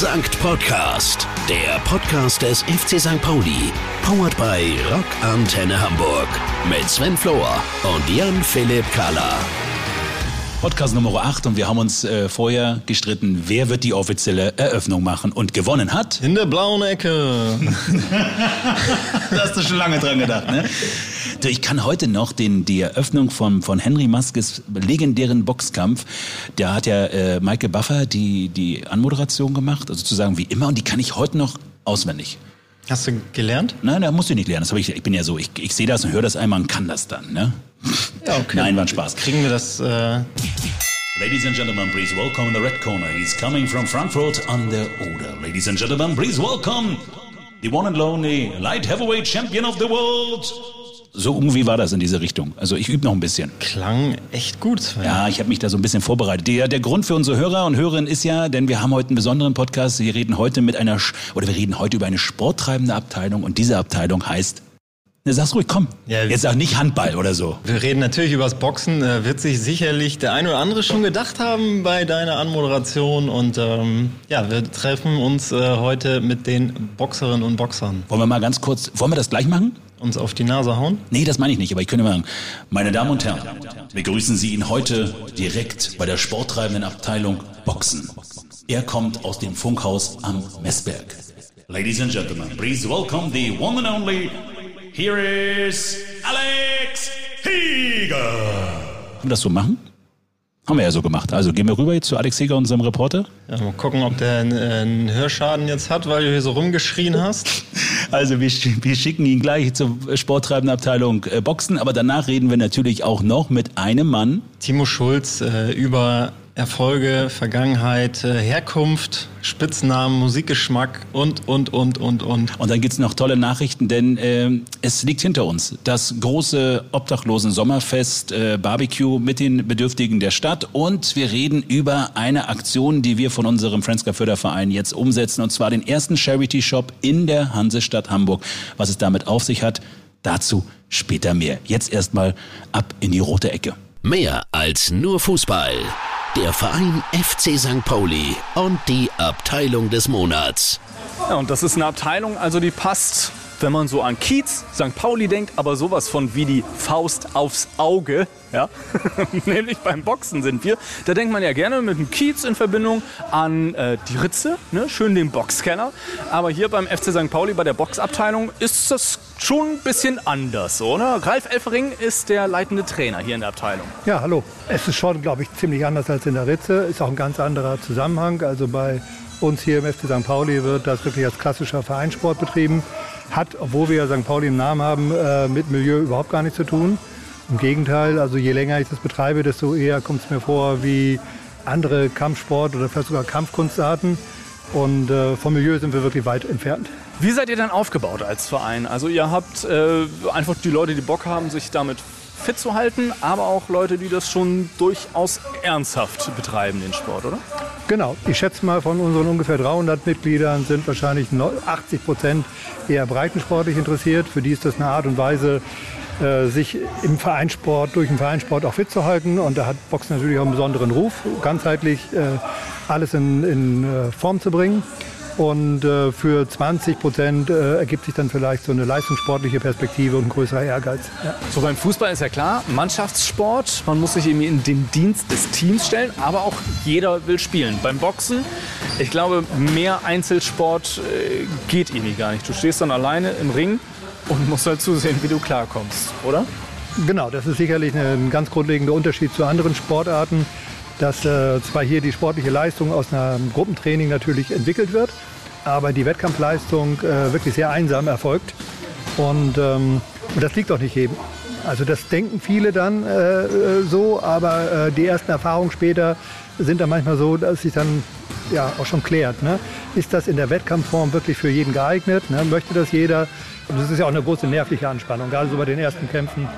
Sankt Podcast, der Podcast des FC St. Pauli. Powered by Rock Antenne Hamburg. Mit Sven Flohr und Jan-Philipp Kahler. Podcast Nummer 8 und wir haben uns äh, vorher gestritten, wer wird die offizielle Eröffnung machen und gewonnen hat. In der blauen Ecke. da hast du schon lange dran gedacht, ne? Ich kann heute noch den, die Eröffnung von, von Henry Maskes legendären Boxkampf, da hat ja äh, Michael Buffer die, die Anmoderation gemacht, also sozusagen wie immer, und die kann ich heute noch auswendig. Hast du gelernt? Nein, da musst du nicht lernen. Das ich, ich bin ja so, ich, ich sehe das und höre das einmal und kann das dann. Ne? Ja, okay. Nein, war ein Spaß. Kriegen wir das... Äh Ladies and gentlemen, please welcome in the red corner. He's coming from Frankfurt an der Oder. Ladies and gentlemen, please welcome the one and only light heavyweight champion of the world, so irgendwie war das in diese Richtung. Also ich übe noch ein bisschen. Klang echt gut. Sven. Ja, ich habe mich da so ein bisschen vorbereitet. Der, der Grund für unsere Hörer und Hörerinnen ist ja, denn wir haben heute einen besonderen Podcast. Wir reden heute mit einer, oder wir reden heute über eine sporttreibende Abteilung und diese Abteilung heißt Ne, sag's ruhig, komm. Ja, Jetzt sag nicht Handball oder so. Wir reden natürlich über das Boxen. Äh, wird sich sicherlich der ein oder andere schon gedacht haben bei deiner Anmoderation. Und ähm, ja, wir treffen uns äh, heute mit den Boxerinnen und Boxern. Wollen wir mal ganz kurz, wollen wir das gleich machen? Uns auf die Nase hauen? Nee, das meine ich nicht, aber ich könnte mal sagen, meine Damen und Herren, wir grüßen Sie ihn heute direkt bei der sporttreibenden Abteilung Boxen. Er kommt aus dem Funkhaus am Messberg. Ladies and Gentlemen, please welcome the one and only Here is Alex Heger. Können wir das so machen? Haben wir ja so gemacht. Also gehen wir rüber jetzt zu Alex Heger, unserem Reporter. Ja, mal gucken, ob der einen, Hörschaden jetzt hat, weil du hier so rumgeschrien hast. Also wir, wir schicken ihn gleich zur sporttreibenden Abteilung äh, Boxen, aber danach reden wir natürlich auch noch mit einem Mann. Timo Schulz äh, über Erfolge, Vergangenheit, äh, Herkunft, Spitznamen, Musikgeschmack und, und, und, und, und. Und dann gibt's noch tolle Nachrichten, denn äh, es liegt hinter uns. Das große Obdachlosen-Sommerfest, äh, Barbecue mit den Bedürftigen der Stadt. Und wir reden über eine Aktion, die wir von unserem Friendska Förderverein jetzt umsetzen. Und zwar den ersten Charity-Shop in der Hansestadt Hamburg. Was es damit auf sich hat, dazu später mehr. Jetzt erstmal ab in die rote Ecke. Mehr als nur Fußball der Verein FC St. Pauli und die Abteilung des Monats. Ja, und das ist eine Abteilung, also die passt, wenn man so an Kiez, St. Pauli denkt, aber sowas von wie die Faust aufs Auge. Ja? Nämlich beim Boxen sind wir. Da denkt man ja gerne mit dem Kiez in Verbindung an äh, die Ritze, ne? schön den Boxkeller. Aber hier beim FC St. Pauli bei der Boxabteilung ist das schon ein bisschen anders, oder? Ralf Elfering ist der leitende Trainer hier in der Abteilung. Ja, hallo. Es ist schon, glaube ich, ziemlich anders als in der Ritze. Ist auch ein ganz anderer Zusammenhang. Also bei uns hier im FC St. Pauli wird das wirklich als klassischer Vereinssport betrieben. Hat, obwohl wir ja St. Pauli im Namen haben, äh, mit Milieu überhaupt gar nichts zu tun. Im Gegenteil, also je länger ich das betreibe, desto eher kommt es mir vor wie andere Kampfsport oder vielleicht sogar Kampfkunstarten. Und äh, vom Milieu sind wir wirklich weit entfernt. Wie seid ihr dann aufgebaut als Verein? Also ihr habt äh, einfach die Leute, die Bock haben, sich damit fit zu halten, aber auch Leute, die das schon durchaus ernsthaft betreiben, den Sport, oder? Genau. Ich schätze mal, von unseren ungefähr 300 Mitgliedern sind wahrscheinlich 80 Prozent eher breitensportlich interessiert. Für die ist das eine Art und Weise, sich im Vereinssport, durch den Vereinssport auch fit zu halten. Und da hat Boxen natürlich auch einen besonderen Ruf, ganzheitlich äh, alles in, in äh, Form zu bringen. Und äh, für 20 Prozent äh, ergibt sich dann vielleicht so eine leistungssportliche Perspektive und ein größerer Ehrgeiz. Ja. So beim Fußball ist ja klar, Mannschaftssport, man muss sich irgendwie in den Dienst des Teams stellen, aber auch jeder will spielen. Beim Boxen, ich glaube, mehr Einzelsport äh, geht irgendwie gar nicht. Du stehst dann alleine im Ring und musst halt zusehen, wie du klarkommst, oder? Genau, das ist sicherlich ein ganz grundlegender Unterschied zu anderen Sportarten, dass äh, zwar hier die sportliche Leistung aus einem Gruppentraining natürlich entwickelt wird, aber die Wettkampfleistung äh, wirklich sehr einsam erfolgt. Und, ähm, das liegt auch nicht jedem. Also das denken viele dann äh, äh so, aber äh, die ersten Erfahrungen später sind dann manchmal so, dass sich dann ja auch schon klärt. Ne? Ist das in der Wettkampfform wirklich für jeden geeignet? Ne? Möchte das jeder? Und das ist ja auch eine große nervliche Anspannung, gerade so bei den ersten Kämpfen,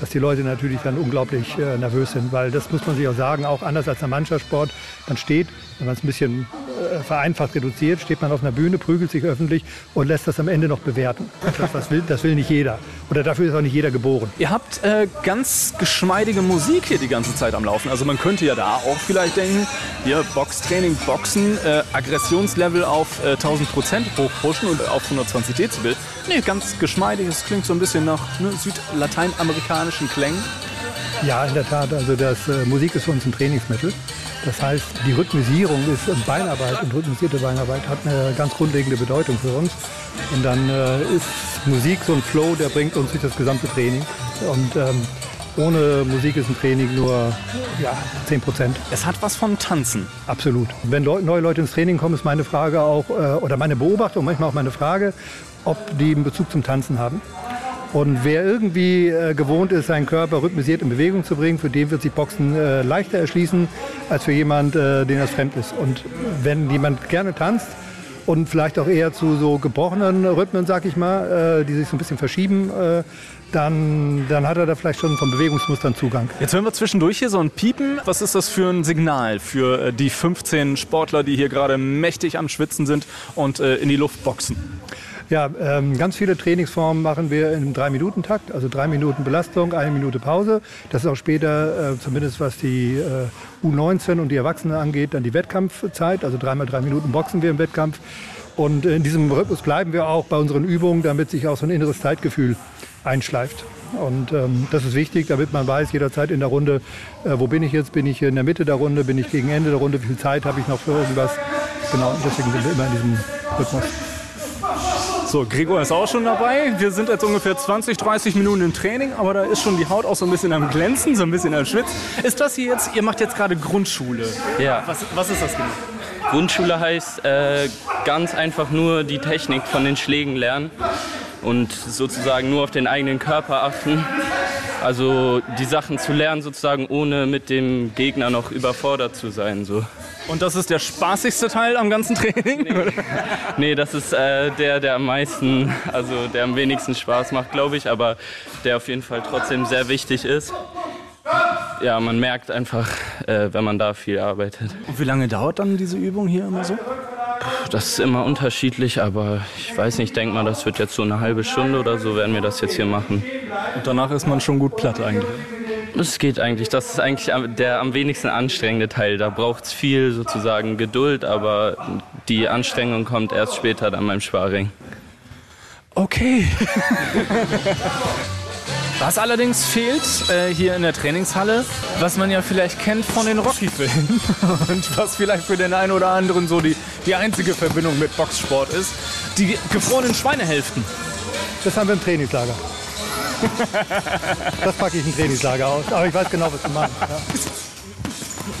dass die Leute natürlich dann unglaublich äh, nervös sind, weil das muss man sich auch sagen, auch anders als der Mannschaftssport, man steht Wenn man es ein bisschen äh, vereinfacht reduziert, steht man auf einer Bühne, prügelt sich öffentlich und lässt das am Ende noch bewerten. Das, das, will, das will nicht jeder. Oder dafür ist auch nicht jeder geboren. Ihr habt äh, ganz geschmeidige Musik hier die ganze Zeit am Laufen. Also man könnte ja da auch vielleicht denken, hier Boxtraining, Boxen, äh, Aggressionslevel auf äh, 1000 Prozent hochpushen und auf 120 Dezibel. Nee, ganz geschmeidig. Es klingt so ein bisschen nach ne, südlateinamerikanischen Klängen. Ja, in der Tat. Also das äh, Musik ist für uns ein Trainingsmittel. Das heißt, die Rhythmisierung ist und Beinarbeit und rhythmisierte Beinarbeit hat eine ganz grundlegende Bedeutung für uns. Und dann äh, ist Musik so ein Flow, der bringt uns durch das gesamte Training. Und ähm, ohne Musik ist ein Training nur ja, 10 Prozent. Es hat was von Tanzen. Absolut. Wenn Leu neue Leute ins Training kommen, ist meine Frage auch, äh, oder meine Beobachtung, manchmal auch meine Frage, ob die einen Bezug zum Tanzen haben. Und wer irgendwie äh, gewohnt ist, seinen Körper rhythmisiert in Bewegung zu bringen, für den wird sich Boxen äh, leichter erschließen, als für jemand, äh, den das fremd ist. Und wenn jemand gerne tanzt und vielleicht auch eher zu so gebrochenen Rhythmen, sag ich mal, äh, die sich so ein bisschen verschieben, äh, dann, dann hat er da vielleicht schon vom Bewegungsmustern Zugang. Jetzt hören wir zwischendurch hier so ein Piepen. Was ist das für ein Signal für äh, die 15 Sportler, die hier gerade mächtig am Schwitzen sind und äh, in die Luft boxen? Ja, ähm, ganz viele Trainingsformen machen wir im Drei-Minuten-Takt, also drei Minuten Belastung, eine Minute Pause. Das ist auch später, äh, zumindest was die äh, U19 und die Erwachsenen angeht, dann die Wettkampfzeit. Also dreimal drei Minuten boxen wir im Wettkampf. Und in diesem Rhythmus bleiben wir auch bei unseren Übungen, damit sich auch so ein inneres Zeitgefühl einschleift. Und ähm, das ist wichtig, damit man weiß jederzeit in der Runde, äh, wo bin ich jetzt? Bin ich in der Mitte der Runde? Bin ich gegen Ende der Runde? Wie viel Zeit habe ich noch für irgendwas? Genau, deswegen sind wir immer in diesem Rhythmus. So, Gregor ist auch schon dabei. Wir sind jetzt ungefähr 20, 30 Minuten im Training, aber da ist schon die Haut auch so ein bisschen am Glänzen, so ein bisschen am Schwitz. Ist das hier jetzt, ihr macht jetzt gerade Grundschule? Ja. Was, was ist das genau? Grundschule heißt äh, ganz einfach nur die Technik von den Schlägen lernen und sozusagen nur auf den eigenen Körper achten. Also die Sachen zu lernen sozusagen, ohne mit dem Gegner noch überfordert zu sein. So. Und das ist der spaßigste Teil am ganzen Training? Nee, nee das ist äh, der, der am meisten, also der am wenigsten Spaß macht, glaube ich, aber der auf jeden Fall trotzdem sehr wichtig ist. Ja, man merkt einfach, äh, wenn man da viel arbeitet. Und wie lange dauert dann diese Übung hier immer so? Das ist immer unterschiedlich, aber ich weiß nicht, ich denke mal, das wird jetzt so eine halbe Stunde oder so, werden wir das jetzt hier machen. Und danach ist man schon gut platt eigentlich? Es geht eigentlich. Das ist eigentlich der am wenigsten anstrengende Teil. Da braucht es viel sozusagen Geduld, aber die Anstrengung kommt erst später dann beim Sparring. Okay. Was allerdings fehlt äh, hier in der Trainingshalle, was man ja vielleicht kennt von den Rocky-Filmen und was vielleicht für den einen oder anderen so die, die einzige Verbindung mit Boxsport ist, die gefrorenen Schweinehälften. Das haben wir im Trainingslager. das packe ich im Trainingslager aus. Aber ich weiß genau, was du meinst. Ja.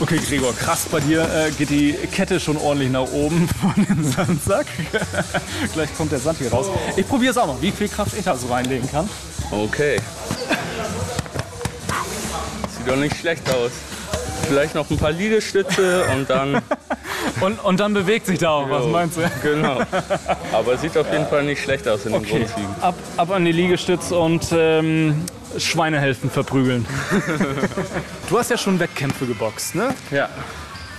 Okay, Gregor, krass, bei dir äh, geht die Kette schon ordentlich nach oben von dem Sandsack. Gleich kommt der Sand hier raus. Ich probiere es auch mal, wie viel Kraft ich da so reinlegen kann. Okay. Sieht doch nicht schlecht aus. Vielleicht noch ein paar Liegestütze und dann. und, und dann bewegt sich da auch was, meinst du? Genau. Aber sieht auf jeden Fall nicht schlecht aus in okay. den Grundzügen. Ab, ab an die Liegestütze und ähm, Schweinehelfen verprügeln. du hast ja schon Wettkämpfe geboxt, ne? Ja.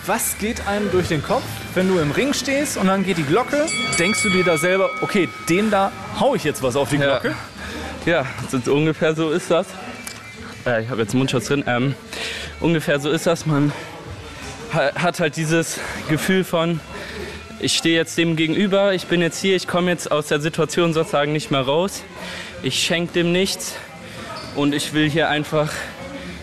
Was geht einem durch den Kopf, wenn du im Ring stehst und dann geht die Glocke? Denkst du dir da selber, okay, den da hau ich jetzt was auf die Glocke? Ja, ja ungefähr so ist das. Äh, ich habe jetzt Mundschutz drin. Ähm, ungefähr so ist das. Man hat halt dieses Gefühl von, ich stehe jetzt dem gegenüber, ich bin jetzt hier, ich komme jetzt aus der Situation sozusagen nicht mehr raus. Ich schenke dem nichts und ich will hier einfach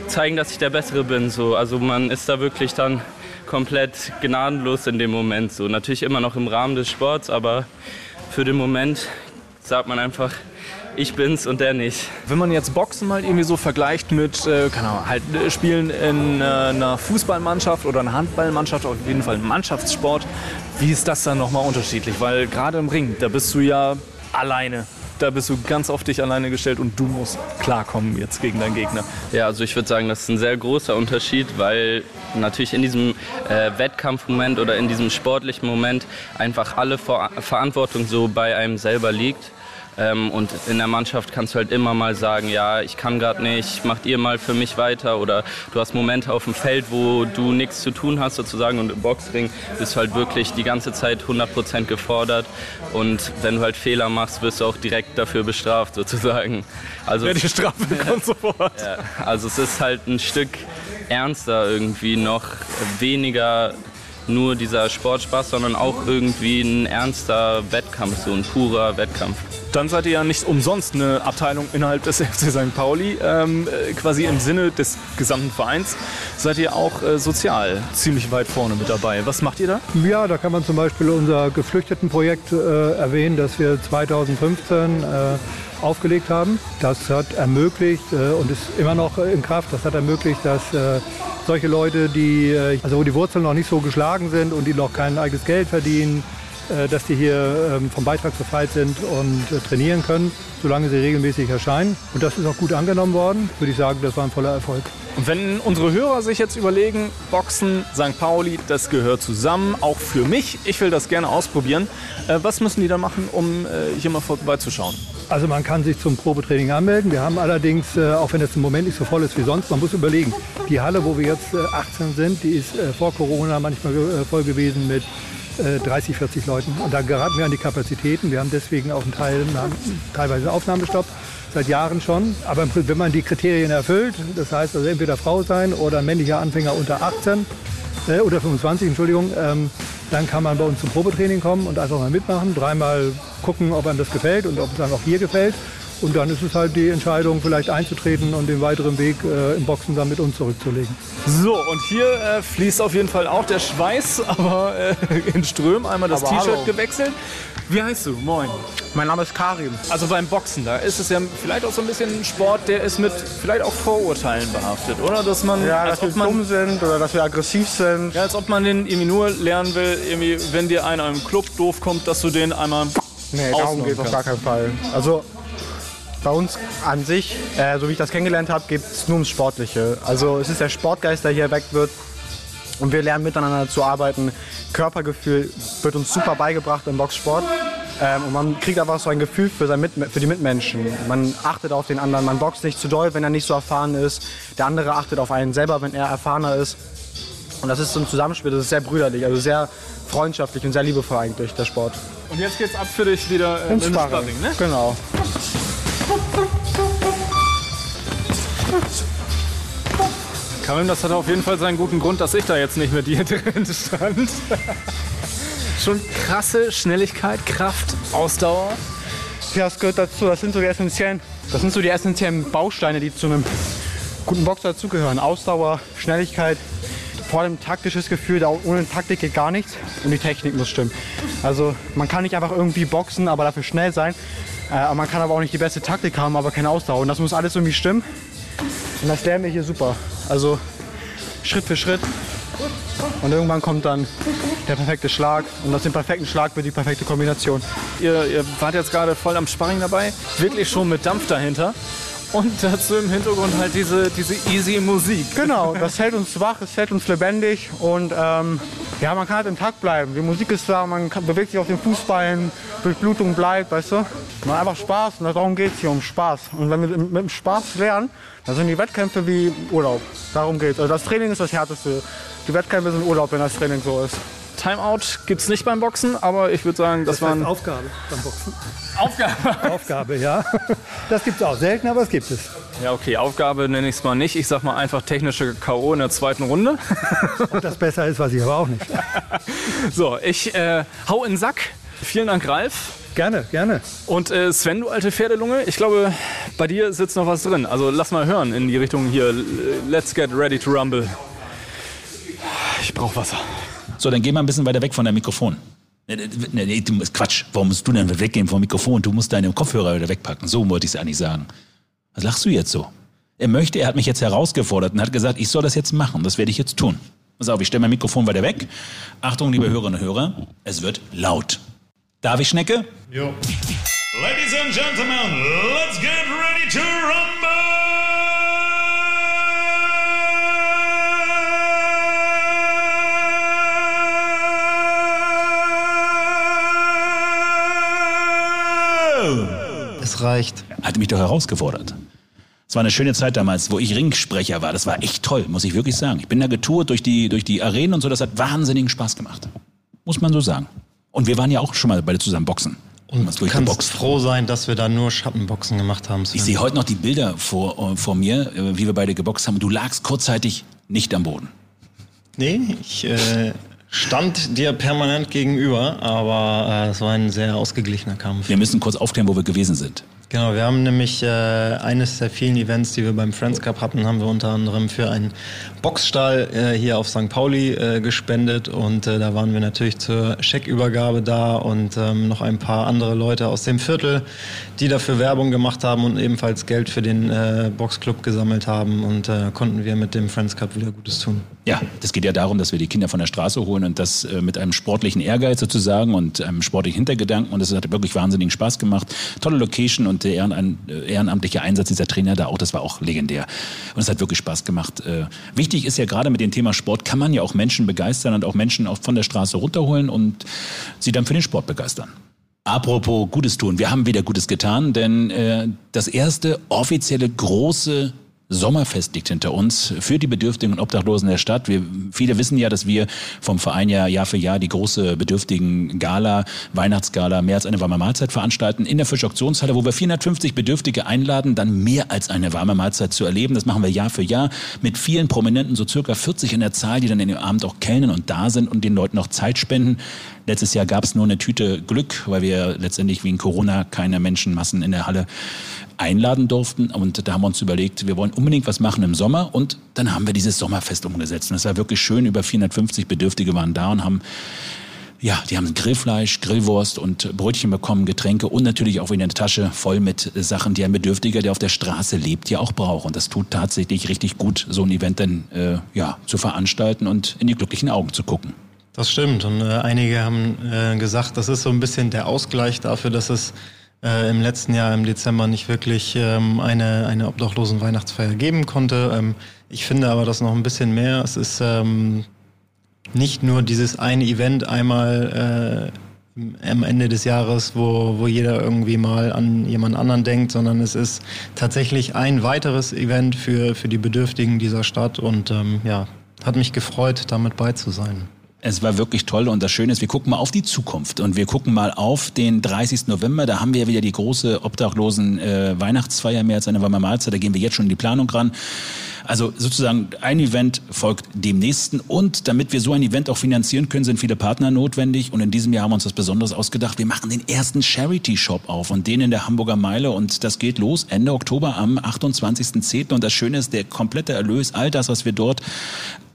zeigen, dass ich der Bessere bin. So. Also man ist da wirklich dann komplett gnadenlos in dem Moment. So. Natürlich immer noch im Rahmen des Sports, aber für den Moment sagt man einfach, ich bin's und der nicht. Wenn man jetzt Boxen mal irgendwie so vergleicht mit, äh, keine Ahnung, halt äh, Spielen in äh, einer Fußballmannschaft oder einer Handballmannschaft, auf jeden Fall Mannschaftssport, wie ist das dann nochmal unterschiedlich? Weil gerade im Ring, da bist du ja alleine. Da bist du ganz auf dich alleine gestellt und du musst klarkommen jetzt gegen deinen Gegner. Ja, also ich würde sagen, das ist ein sehr großer Unterschied, weil natürlich in diesem äh, Wettkampfmoment oder in diesem sportlichen Moment einfach alle Ver Verantwortung so bei einem selber liegt Ähm, und in der Mannschaft kannst du halt immer mal sagen, ja, ich kann gerade nicht, macht ihr mal für mich weiter. Oder du hast Momente auf dem Feld, wo du nichts zu tun hast sozusagen. Und im Boxring bist du halt wirklich die ganze Zeit 100% gefordert. Und wenn du halt Fehler machst, wirst du auch direkt dafür bestraft sozusagen. Also, Ja, die Strafe kommt sofort. ja, also es ist halt ein Stück ernster irgendwie, noch weniger nur dieser Sportspaß, sondern auch irgendwie ein ernster Wettkampf, so ein purer Wettkampf. Dann seid ihr ja nicht umsonst eine Abteilung innerhalb des FC St. Pauli. Ähm, äh, quasi im Sinne des gesamten Vereins seid ihr auch äh, sozial ziemlich weit vorne mit dabei. Was macht ihr da? Ja, da kann man zum Beispiel unser Geflüchtetenprojekt äh, erwähnen, das wir 2015 äh, aufgelegt haben. Das hat ermöglicht äh, und ist immer noch in Kraft, das hat ermöglicht, dass äh, solche Leute, die, äh, also wo die Wurzeln noch nicht so geschlagen sind und die noch kein eigenes Geld verdienen, äh, dass die hier ähm, vom Beitrag befreit sind und äh, trainieren können, solange sie regelmäßig erscheinen. Und das ist auch gut angenommen worden. Würde ich sagen, das war ein voller Erfolg. Und wenn unsere Hörer sich jetzt überlegen, Boxen, St. Pauli, das gehört zusammen, auch für mich, ich will das gerne ausprobieren, was müssen die da machen, um hier mal vorbeizuschauen? Also man kann sich zum Probetraining anmelden. Wir haben allerdings, äh, auch wenn es im Moment nicht so voll ist wie sonst, man muss überlegen, die Halle, wo wir jetzt äh, 18 sind, die ist äh, vor Corona manchmal äh, voll gewesen mit äh, 30, 40 Leuten. Und da geraten wir an die Kapazitäten. Wir haben deswegen auch einen Teil, teilweise Aufnahmestopp, seit Jahren schon. Aber wenn man die Kriterien erfüllt, das heißt also entweder Frau sein oder männlicher Anfänger unter 18 äh, oder 25, Entschuldigung, ähm, dann kann man bei uns zum Probetraining kommen und einfach mal mitmachen, dreimal gucken, ob einem das gefällt und ob es einem auch hier gefällt. Und dann ist es halt die Entscheidung, vielleicht einzutreten und den weiteren Weg äh, im Boxen dann mit uns zurückzulegen. So, und hier äh, fließt auf jeden Fall auch der Schweiß, aber äh, in Ström einmal das T-Shirt gewechselt. Wie heißt du? Moin. Mein Name ist Karim. Also beim Boxen, da ist es ja vielleicht auch so ein bisschen ein Sport, der ist mit vielleicht auch Vorurteilen behaftet, oder? Dass man, Ja, dass wir man dumm sind oder dass wir aggressiv sind. ja, als ob man den irgendwie nur lernen will, irgendwie, wenn dir einer im Club doof kommt, dass du den einmal Nee, darum geht es auf gar keinen Fall. Also bei uns an sich, äh, so wie ich das kennengelernt habe, geht es nur ums Sportliche. Also es ist der Sportgeist, der hier erweckt wird. Und wir lernen miteinander zu arbeiten. Körpergefühl wird uns super beigebracht im Boxsport. Ähm, und man kriegt einfach so ein Gefühl für, sein Mit für die Mitmenschen. Man achtet auf den anderen. Man boxt nicht zu doll, wenn er nicht so erfahren ist. Der andere achtet auf einen selber, wenn er erfahrener ist. Und das ist so ein Zusammenspiel, das ist sehr brüderlich, also sehr freundschaftlich und sehr liebevoll eigentlich, der Sport. Und jetzt geht's ab für dich wieder äh, Ins Sparring, ne? Genau. Karim, das hat auf jeden Fall seinen guten Grund, dass ich da jetzt nicht mit dir drin stand. Schon krasse Schnelligkeit, Kraft, Ausdauer. Ja, das gehört dazu. Das sind so die essentiellen, das sind so die essentiellen Bausteine, die zu einem guten Boxer dazugehören. Ausdauer, Schnelligkeit, vor allem taktisches Gefühl. Ohne Taktik geht gar nichts und die Technik muss stimmen. Also man kann nicht einfach irgendwie boxen, aber dafür schnell sein. Äh, man kann aber auch nicht die beste Taktik haben, aber keine Ausdauer. Und das muss alles irgendwie stimmen. Und das lernen wir hier super. Also Schritt für Schritt. Und irgendwann kommt dann der perfekte Schlag. Und aus dem perfekten Schlag wird die perfekte Kombination. Ihr, ihr wart jetzt gerade voll am Sparring dabei, wirklich schon mit Dampf dahinter. Und dazu im Hintergrund halt diese, diese easy Musik. Genau, das hält uns wach, es hält uns lebendig und ähm, ja, man kann halt im Takt bleiben. Die Musik ist da, man kann, bewegt sich auf den Fußballen, Durchblutung bleibt, weißt du. Man hat einfach Spaß und darum geht es hier, um Spaß. Und wenn wir mit dem Spaß lernen, dann sind die Wettkämpfe wie Urlaub. Darum geht es. Also das Training ist das Härteste. Die Wettkämpfe sind Urlaub, wenn das Training so ist. Timeout gibt's nicht beim Boxen, aber ich würde sagen, das, Das heißt waren Aufgabe beim Boxen. Aufgaben. Aufgabe, ja. Das gibt es auch selten, aber es gibt es. Ja, okay, Aufgabe nenne ich es mal nicht. Ich sag mal einfach technische K.O. in der zweiten Runde. Ob das besser ist, weiß ich aber auch nicht. So, ich äh, hau in den Sack. Vielen Dank, Ralf. Gerne, gerne. Und äh, Sven, du alte Pferdelunge, ich glaube, bei dir sitzt noch was drin. Also lass mal hören in die Richtung hier. Let's get ready to rumble. Ich brauche Wasser. So, dann geh mal ein bisschen weiter weg von deinem Mikrofon. Nee, nee, nee, du Quatsch, warum musst du denn weggehen vom Mikrofon? Du musst deine Kopfhörer wieder wegpacken. So wollte ich es eigentlich sagen. Was lachst du jetzt so? Er möchte, er hat mich jetzt herausgefordert und hat gesagt, ich soll das jetzt machen. Das werde ich jetzt tun. Pass auf, ich stelle mein Mikrofon weiter weg. Achtung, liebe Hörerinnen und Hörer, es wird laut. Darf ich, Schnecke? Ladies and gentlemen, let's get ready to rumble! Es reicht. Hat mich doch herausgefordert. Es war eine schöne Zeit damals, wo ich Ringsprecher war. Das war echt toll, muss ich wirklich sagen. Ich bin da getourt durch die, durch die Arenen und so. Das hat wahnsinnigen Spaß gemacht. Muss man so sagen. Und wir waren ja auch schon mal beide zusammen boxen. Und du kannst froh sein, dass wir da nur Schattenboxen gemacht haben. Sven. Ich sehe heute noch die Bilder vor, äh, vor mir, äh, wie wir beide geboxt haben. Du lagst kurzzeitig nicht am Boden. Nee, ich äh, stand dir permanent gegenüber, aber äh, es war ein sehr ausgeglichener Kampf. Wir müssen kurz aufklären, wo wir gewesen sind. Genau, wir haben nämlich äh, eines der vielen Events, die wir beim Friends Cup hatten, haben wir unter anderem für einen Boxstall äh, hier auf St. Pauli äh, gespendet und äh, da waren wir natürlich zur Scheckübergabe da und ähm, noch ein paar andere Leute aus dem Viertel, die dafür Werbung gemacht haben und ebenfalls Geld für den äh, Boxclub gesammelt haben und äh, konnten wir mit dem Friends Cup wieder Gutes tun. Ja, das geht ja darum, dass wir die Kinder von der Straße holen und das mit einem sportlichen Ehrgeiz sozusagen und einem sportlichen Hintergedanken. Und es hat wirklich wahnsinnigen Spaß gemacht. Tolle Location und der Ehren, äh, ehrenamtliche Einsatz dieser Trainer da auch, das war auch legendär. Und es hat wirklich Spaß gemacht. Äh, wichtig ist ja gerade mit dem Thema Sport, kann man ja auch Menschen begeistern und auch Menschen auch von der Straße runterholen und sie dann für den Sport begeistern. Apropos Gutes tun, wir haben wieder Gutes getan, denn äh, das erste offizielle große Sommerfest liegt hinter uns für die Bedürftigen und Obdachlosen der Stadt. Wir, viele wissen ja, dass wir vom Verein ja Jahr für Jahr die große Bedürftigen Gala, Weihnachtsgala, mehr als eine warme Mahlzeit veranstalten in der Fischauktionshalle, wo wir 450 Bedürftige einladen, dann mehr als eine warme Mahlzeit zu erleben. Das machen wir Jahr für Jahr mit vielen Prominenten, so circa 40 in der Zahl, die dann in dem Abend auch kellnen und da sind und den Leuten noch Zeit spenden. Letztes Jahr gab es nur eine Tüte Glück, weil wir letztendlich wegen Corona keine Menschenmassen in der Halle einladen durften. Und da haben wir uns überlegt, wir wollen unbedingt was machen im Sommer. Und dann haben wir dieses Sommerfest umgesetzt. Und es war wirklich schön. Über 450 Bedürftige waren da und haben ja, die haben Grillfleisch, Grillwurst und Brötchen bekommen, Getränke und natürlich auch wieder eine Tasche voll mit Sachen, die ein Bedürftiger, der auf der Straße lebt, ja auch braucht. Und das tut tatsächlich richtig gut, so ein Event dann äh, ja, zu veranstalten und in die glücklichen Augen zu gucken. Das stimmt. Und äh, einige haben äh, gesagt, das ist so ein bisschen der Ausgleich dafür, dass es äh, im letzten Jahr im Dezember nicht wirklich ähm, eine, eine obdachlosen Weihnachtsfeier geben konnte. Ähm, ich finde aber das noch ein bisschen mehr. Es ist ähm, nicht nur dieses eine Event einmal äh, am Ende des Jahres, wo, wo jeder irgendwie mal an jemand anderen denkt, sondern es ist tatsächlich ein weiteres Event für, für die Bedürftigen dieser Stadt und ähm, ja, hat mich gefreut, damit bei zu sein. Es war wirklich toll und das Schöne ist, wir gucken mal auf die Zukunft und wir gucken mal auf den 30. November. Da haben wir wieder die große obdachlosen äh, Weihnachtsfeier mehr als eine warme Mahlzeit. Da gehen wir jetzt schon in die Planung ran. Also sozusagen ein Event folgt dem nächsten und damit wir so ein Event auch finanzieren können, sind viele Partner notwendig und in diesem Jahr haben wir uns das Besonderes ausgedacht. Wir machen den ersten Charity Shop auf und den in der Hamburger Meile und das geht los Ende Oktober am 28.10. und das Schöne ist, der komplette Erlös, all das, was wir dort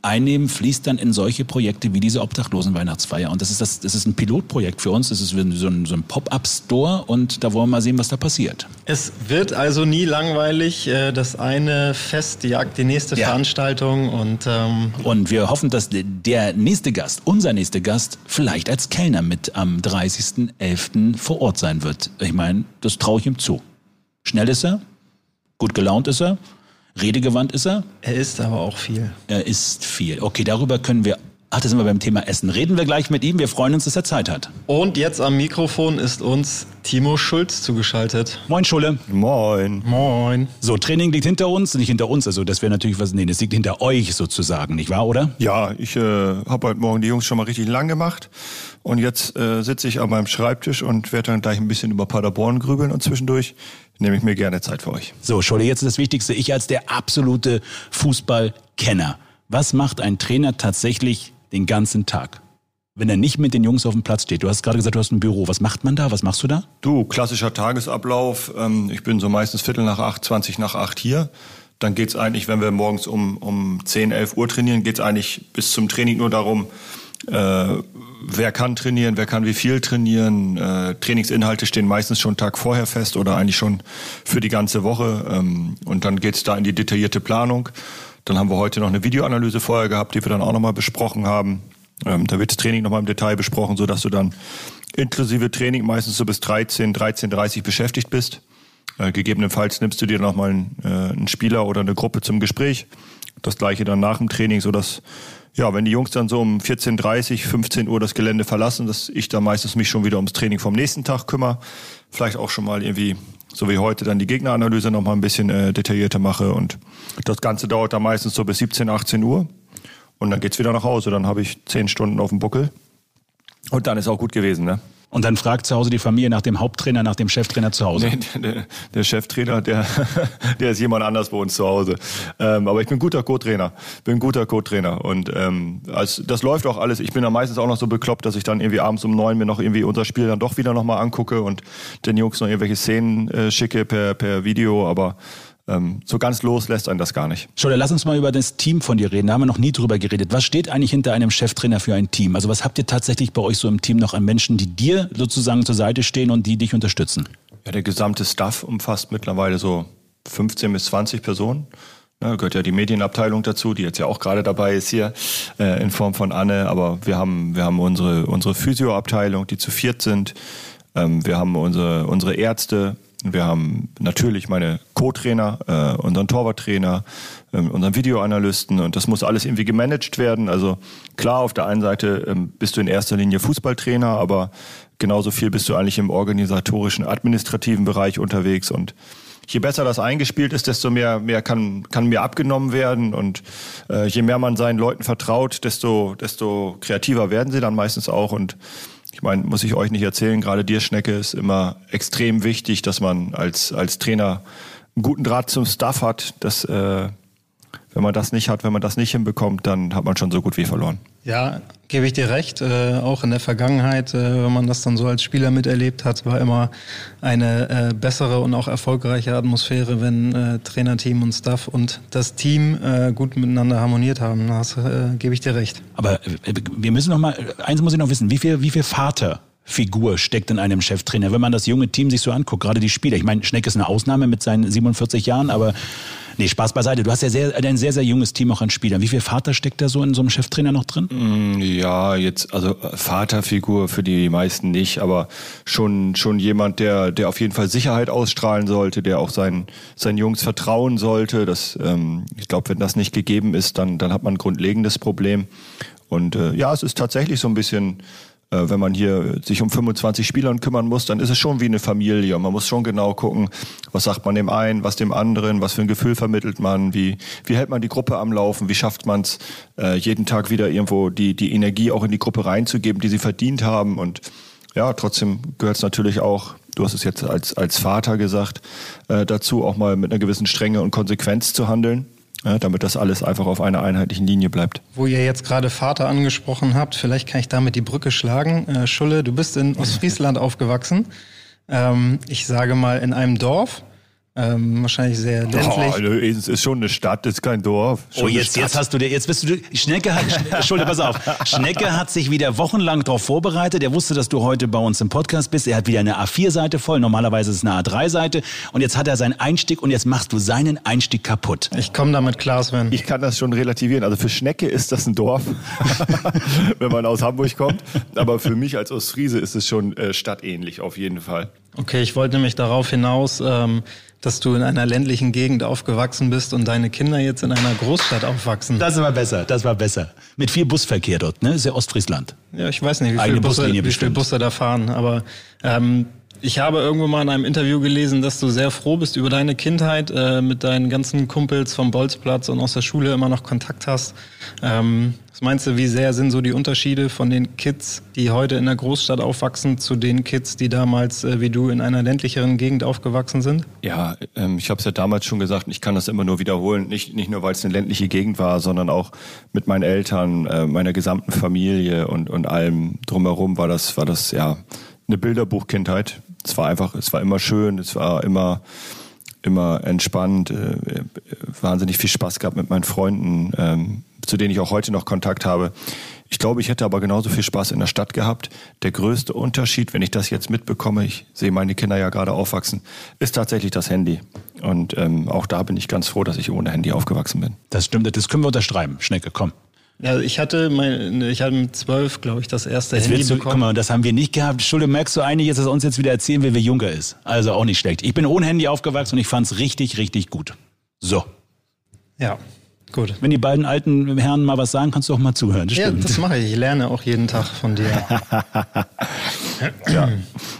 einnehmen, fließt dann in solche Projekte wie diese Obdachlosen-Weihnachtsfeier. Und das ist, das, das ist ein Pilotprojekt für uns. Das ist so ein, so ein Pop-up-Store und da wollen wir mal sehen, was da passiert. Es wird also nie langweilig. Äh, Das eine Fest jagt die nächste Ja. Veranstaltung und ähm, Und wir hoffen, dass der nächste Gast, unser nächster Gast, vielleicht als Kellner mit am 30.11. vor Ort sein wird. Ich meine, das traue ich ihm zu. Schnell ist er, gut gelaunt ist er, redegewandt ist er, er ist aber auch viel. er isst viel. Okay, darüber können wir, ach, da sind wir beim Thema Essen. Reden wir gleich mit ihm. Wir freuen uns, dass er Zeit hat. Und jetzt am Mikrofon ist uns Timo Schulz zugeschaltet. Moin, Schulle. Moin. Moin. So, Training liegt hinter uns, nicht hinter uns. Also, das wäre natürlich was, nee, das liegt hinter euch sozusagen, nicht wahr, oder? Ja, ich äh, habe heute Morgen die Jungs schon mal richtig lang gemacht. Und jetzt äh, sitze ich an meinem Schreibtisch und werde dann gleich ein bisschen über Paderborn grübeln. Und zwischendurch nehme ich mir gerne Zeit für euch. So, Scholle, jetzt ist das Wichtigste. Ich als der absolute Fußballkenner. Was macht ein Trainer tatsächlich den ganzen Tag? Wenn er nicht mit den Jungs auf dem Platz steht. Du hast gerade gesagt, du hast ein Büro. Was macht man da? Was machst du da? Du, klassischer Tagesablauf. Ähm, ich bin so meistens Viertel nach acht, 20 nach acht hier. Dann geht's eigentlich, wenn wir morgens um, um 10, 11 Uhr trainieren, geht's eigentlich bis zum Training nur darum, äh, wer kann trainieren, wer kann wie viel trainieren. Äh, Trainingsinhalte stehen meistens schon einen Tag vorher fest oder eigentlich schon für die ganze Woche. Ähm, und dann geht's da in die detaillierte Planung. Dann haben wir heute noch eine Videoanalyse vorher gehabt, die wir dann auch nochmal besprochen haben. Ähm, da wird das Training nochmal im Detail besprochen, sodass du dann inklusive Training meistens so bis 13, 13.30 beschäftigt bist. Äh, gegebenenfalls nimmst du dir nochmal einen, äh, einen Spieler oder eine Gruppe zum Gespräch. Das gleiche dann nach dem Training, sodass, ja, wenn die Jungs dann so um 14.30, 15 Uhr das Gelände verlassen, dass ich dann meistens mich schon wieder ums Training vom nächsten Tag kümmere. Vielleicht auch schon mal irgendwie so wie heute dann die Gegneranalyse nochmal ein bisschen äh, detaillierter mache. Und das Ganze dauert dann meistens so bis 17, 18 Uhr. Und dann geht's wieder nach Hause. Dann habe ich zehn Stunden auf dem Buckel. Und dann ist auch gut gewesen, ne? Und dann fragt zu Hause die Familie nach dem Haupttrainer, nach dem Cheftrainer zu Hause. Nee, der, der Cheftrainer, der, der ist jemand anders bei uns zu Hause. Ähm, aber ich bin guter Co-Trainer. Bin guter Co-Trainer. Und ähm, als, das läuft auch alles. Ich bin dann meistens auch noch so bekloppt, dass ich dann irgendwie abends um neun mir noch irgendwie unser Spiel dann doch wieder nochmal angucke und den Jungs noch irgendwelche Szenen äh, schicke per, per Video. Aber so ganz los lässt einen das gar nicht. Scholle, lass uns mal über das Team von dir reden. Da haben wir noch nie drüber geredet. Was steht eigentlich hinter einem Cheftrainer für ein Team? Also was habt ihr tatsächlich bei euch so im Team noch an Menschen, die dir sozusagen zur Seite stehen und die dich unterstützen? Ja, der gesamte Staff umfasst mittlerweile so 15 bis 20 Personen. Da gehört ja die Medienabteilung dazu, die jetzt ja auch gerade dabei ist hier äh, in Form von Anne. Aber wir haben, wir haben unsere, unsere Physioabteilung, die zu viert sind. Ähm, wir haben unsere, unsere Ärzte, wir haben natürlich meine Co-Trainer, äh, unseren Torwarttrainer, äh, unseren Videoanalysten und das muss alles irgendwie gemanagt werden. Also klar, auf der einen Seite ähm, bist du in erster Linie Fußballtrainer, aber genauso viel bist du eigentlich im organisatorischen, administrativen Bereich unterwegs und je besser das eingespielt ist, desto mehr, mehr kann, kann mir abgenommen werden. Und äh, je mehr man seinen Leuten vertraut, desto, desto kreativer werden sie dann meistens auch. Und ich meine, muss ich euch nicht erzählen, gerade dir, Schnecke, ist immer extrem wichtig, dass man als, als Trainer einen guten Draht zum Staff hat. Dass, äh, wenn man das nicht hat, wenn man das nicht hinbekommt, dann hat man schon so gut wie verloren. Ja, gebe ich dir recht. Äh, auch in der Vergangenheit, äh, wenn man das dann so als Spieler miterlebt hat, war immer eine äh, bessere und auch erfolgreiche Atmosphäre, wenn äh, Trainerteam und Staff und das Team äh, gut miteinander harmoniert haben. Das äh, gebe ich dir recht. Aber äh, wir müssen noch mal, eins muss ich noch wissen, wie viel, wie viel Vater Figur steckt in einem Cheftrainer. Wenn man das junge Team sich so anguckt, gerade die Spieler. Ich meine, Schneck ist eine Ausnahme mit seinen 47 Jahren, aber nee, Spaß beiseite. Du hast ja sehr, ein sehr, sehr junges Team auch an Spielern. Wie viel Vater steckt da so in so einem Cheftrainer noch drin? Mm, Ja, jetzt, also äh, Vaterfigur für die meisten nicht, aber schon, schon jemand, der, der auf jeden Fall Sicherheit ausstrahlen sollte, der auch seinen, seinen Jungs vertrauen sollte. Das, ähm, ich glaube, wenn das nicht gegeben ist, dann, dann hat man ein grundlegendes Problem. Und äh, ja, es ist tatsächlich so ein bisschen, wenn man hier sich um 25 Spielern kümmern muss, dann ist es schon wie eine Familie. Man muss schon genau gucken, was sagt man dem einen, was dem anderen, was für ein Gefühl vermittelt man, wie, wie hält man die Gruppe am Laufen, wie schafft man es, äh, jeden Tag wieder irgendwo die, die Energie auch in die Gruppe reinzugeben, die sie verdient haben. Und ja, trotzdem gehört es natürlich auch, du hast es jetzt als, als Vater gesagt, äh, dazu auch mal mit einer gewissen Strenge und Konsequenz zu handeln. Ja, damit das alles einfach auf einer einheitlichen Linie bleibt. Wo ihr jetzt gerade Vater angesprochen habt, vielleicht kann ich damit die Brücke schlagen. Äh, Schulle, du bist in Ostfriesland aufgewachsen. Ähm, ich sage mal in einem Dorf. Ähm, wahrscheinlich sehr ländlich. Oh, es ist schon eine Stadt, das ist kein Dorf. Schon Oh, jetzt, jetzt hast du dir, jetzt bist du, Schnecke hat, Schulde, pass auf. Schnecke hat sich wieder wochenlang darauf vorbereitet. Er wusste, dass du heute bei uns im Podcast bist. Er hat wieder eine A4-Seite voll. Normalerweise ist es eine A3-Seite. Und jetzt hat er seinen Einstieg und jetzt machst du seinen Einstieg kaputt. Ich komme damit klar, Sven. Ich kann das schon relativieren. Also für Schnecke ist das ein Dorf, wenn man aus Hamburg kommt. Aber für mich als Ostfriese ist es schon äh, stadtähnlich auf jeden Fall. Okay, ich wollte nämlich darauf hinaus, ähm, dass du in einer ländlichen Gegend aufgewachsen bist und deine Kinder jetzt in einer Großstadt aufwachsen. Das war besser, das war besser. Mit viel Busverkehr dort, ne? Ist ja Ostfriesland. Ja, ich weiß nicht, wie viele Busse, wie viele. Busse da fahren, aber ähm, ich habe irgendwo mal in einem Interview gelesen, dass du sehr froh bist über deine Kindheit, äh, mit deinen ganzen Kumpels vom Bolzplatz und aus der Schule immer noch Kontakt hast. Ähm, was meinst du, wie sehr sind so die Unterschiede von den Kids, die heute in der Großstadt aufwachsen, zu den Kids, die damals äh, wie du in einer ländlicheren Gegend aufgewachsen sind? Ja, ähm, ich habe es ja damals schon gesagt, ich kann das immer nur wiederholen. Nicht, nicht nur, weil es eine ländliche Gegend war, sondern auch mit meinen Eltern, äh, meiner gesamten Familie und, und allem drumherum war das, war das ja eine Bilderbuchkindheit. Es war einfach, es war immer schön, es war immer immer entspannt, äh, wahnsinnig viel Spaß gehabt mit meinen Freunden, ähm, zu denen ich auch heute noch Kontakt habe. Ich glaube, ich hätte aber genauso viel Spaß in der Stadt gehabt. Der größte Unterschied, wenn ich das jetzt mitbekomme, ich sehe meine Kinder ja gerade aufwachsen, ist tatsächlich das Handy. Und ähm, auch da bin ich ganz froh, dass ich ohne Handy aufgewachsen bin. Das stimmt, das können wir unterschreiben. Schnecke, komm. Ja, ich hatte mein, ich hatte mit zwölf, glaube ich, das erste Jetzt Handy du, bekommen. guck mal, das haben wir nicht gehabt. Schulde, merkst du eigentlich dass er uns jetzt wieder erzählen will, wie jung er ist? Also auch nicht schlecht. Ich bin ohne Handy aufgewachsen und ich fand's richtig, richtig gut. So. Ja. Gut. Wenn die beiden alten Herren mal was sagen, kannst du auch mal zuhören. Das Ja, stimmt. das mache ich. Ich lerne auch jeden Tag von dir. Ja.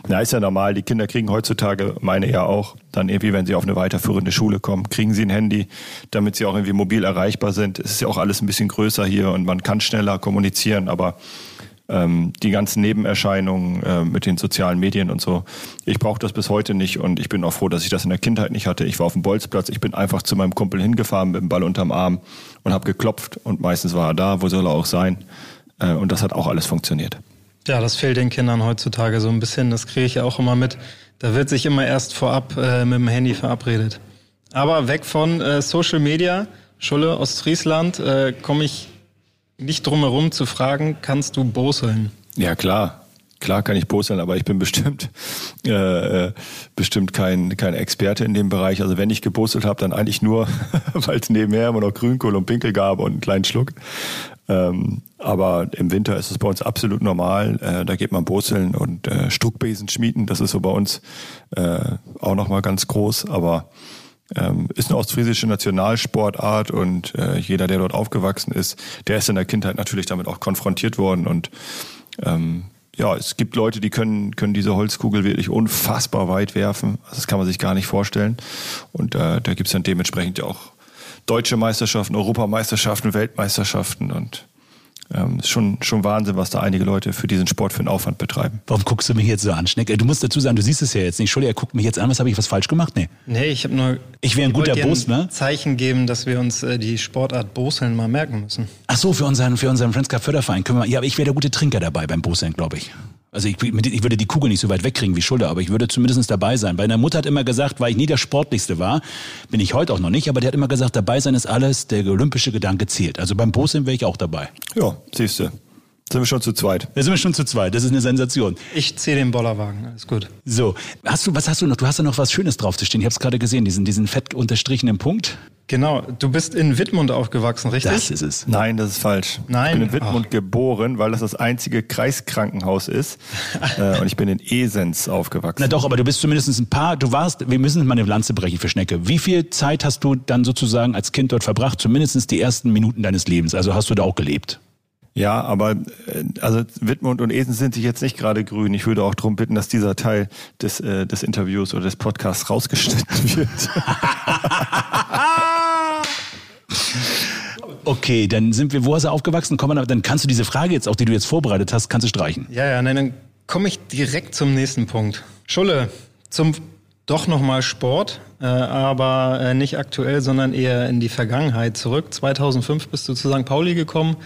Na, ist ja normal. Die Kinder kriegen heutzutage, meine ja auch, dann irgendwie, wenn sie auf eine weiterführende Schule kommen, kriegen sie ein Handy, damit sie auch irgendwie mobil erreichbar sind. Es ist ja auch alles ein bisschen größer hier und man kann schneller kommunizieren, aber ähm, die ganzen Nebenerscheinungen äh, mit den sozialen Medien und so, ich brauche das bis heute nicht und ich bin auch froh, dass ich das in der Kindheit nicht hatte. Ich war auf dem Bolzplatz, ich bin einfach zu meinem Kumpel hingefahren mit dem Ball unterm Arm und habe geklopft und meistens war er da, wo soll er auch sein. Äh, und das hat auch alles funktioniert. Ja, das fehlt den Kindern heutzutage so ein bisschen. Das kriege ich auch immer mit. Da wird sich immer erst vorab äh, mit dem Handy verabredet. Aber weg von äh, Social Media, Schulle, Ostfriesland, äh, komme ich nicht drum herum zu fragen, kannst du boseln? Ja, klar. Klar kann ich poseln, aber ich bin bestimmt äh, äh, bestimmt kein, kein Experte in dem Bereich. Also wenn ich gebostelt habe, dann eigentlich nur, weil es nebenher immer noch Grünkohl und Pinkel gab und einen kleinen Schluck. Ähm, aber im Winter ist es bei uns absolut normal. Äh, da geht man boseln und äh, Stuckbesen schmieden. Das ist so bei uns äh, auch nochmal ganz groß. Aber ähm, ist eine ostfriesische Nationalsportart und äh, jeder, der dort aufgewachsen ist, der ist in der Kindheit natürlich damit auch konfrontiert worden und ähm, ja, es gibt Leute, die können, können diese Holzkugel wirklich unfassbar weit werfen. Das kann man sich gar nicht vorstellen. Und äh, da gibt's dann dementsprechend ja auch deutsche Meisterschaften, Europameisterschaften, Weltmeisterschaften und ähm, ist schon, schon Wahnsinn, was da einige Leute für diesen Sport für einen Aufwand betreiben. Warum guckst du mich jetzt so an, Schneck? Du musst dazu sagen, du siehst es ja jetzt nicht. Entschuldigung, er guckt mich jetzt an. Was habe ich was falsch gemacht? Nee. Nee, ich habe nur. Ich wäre ein guter dir Bosner. Zeichen geben, dass wir uns äh, die Sportart Boseln mal merken müssen. Ach so, für unseren, für unseren Friends Cup Förderverein können wir, ja, aber ich wäre der gute Trinker dabei beim Boseln, glaube ich. Also ich, ich würde die Kugel nicht so weit wegkriegen wie Schulter, aber ich würde zumindest dabei sein. Meine Mutter hat immer gesagt, weil ich nie der Sportlichste war, bin ich heute auch noch nicht, aber die hat immer gesagt, dabei sein ist alles, der olympische Gedanke zählt. Also beim Boseln wäre ich auch dabei. Ja, siehst du. Sind wir schon zu zweit. Da sind wir schon zu zweit, das ist eine Sensation. Ich ziehe den Bollerwagen, alles gut. So, hast du, was hast du noch? Du hast da noch was Schönes drauf zu stehen. Ich habe es gerade gesehen, diesen, diesen fett unterstrichenen Punkt. Genau, du bist in Wittmund aufgewachsen, richtig? Das ist es. Nein, das ist falsch. Nein? Ich bin in Wittmund geboren, weil das das einzige Kreiskrankenhaus ist. äh, und ich bin in Esens aufgewachsen. Na doch, aber du bist zumindest ein paar, du warst, wir müssen mal eine Lanze brechen für Schnecke. Wie viel Zeit hast du dann sozusagen als Kind dort verbracht? Zumindest die ersten Minuten deines Lebens. Also hast du da auch gelebt? Ja, aber äh, also Wittmund und Esens sind sich jetzt nicht gerade grün. Ich würde auch darum bitten, dass dieser Teil des, äh, des Interviews oder des Podcasts rausgeschnitten wird. Okay, dann sind wir, wo hast du aufgewachsen? Komm, dann kannst du diese Frage jetzt auch, die du jetzt vorbereitet hast, kannst du streichen. Ja, ja, nein, dann komme ich direkt zum nächsten Punkt. Schulle, zum doch nochmal Sport, äh, aber äh, nicht aktuell, sondern eher in die Vergangenheit zurück. 2005 bist du zu St. Pauli gekommen.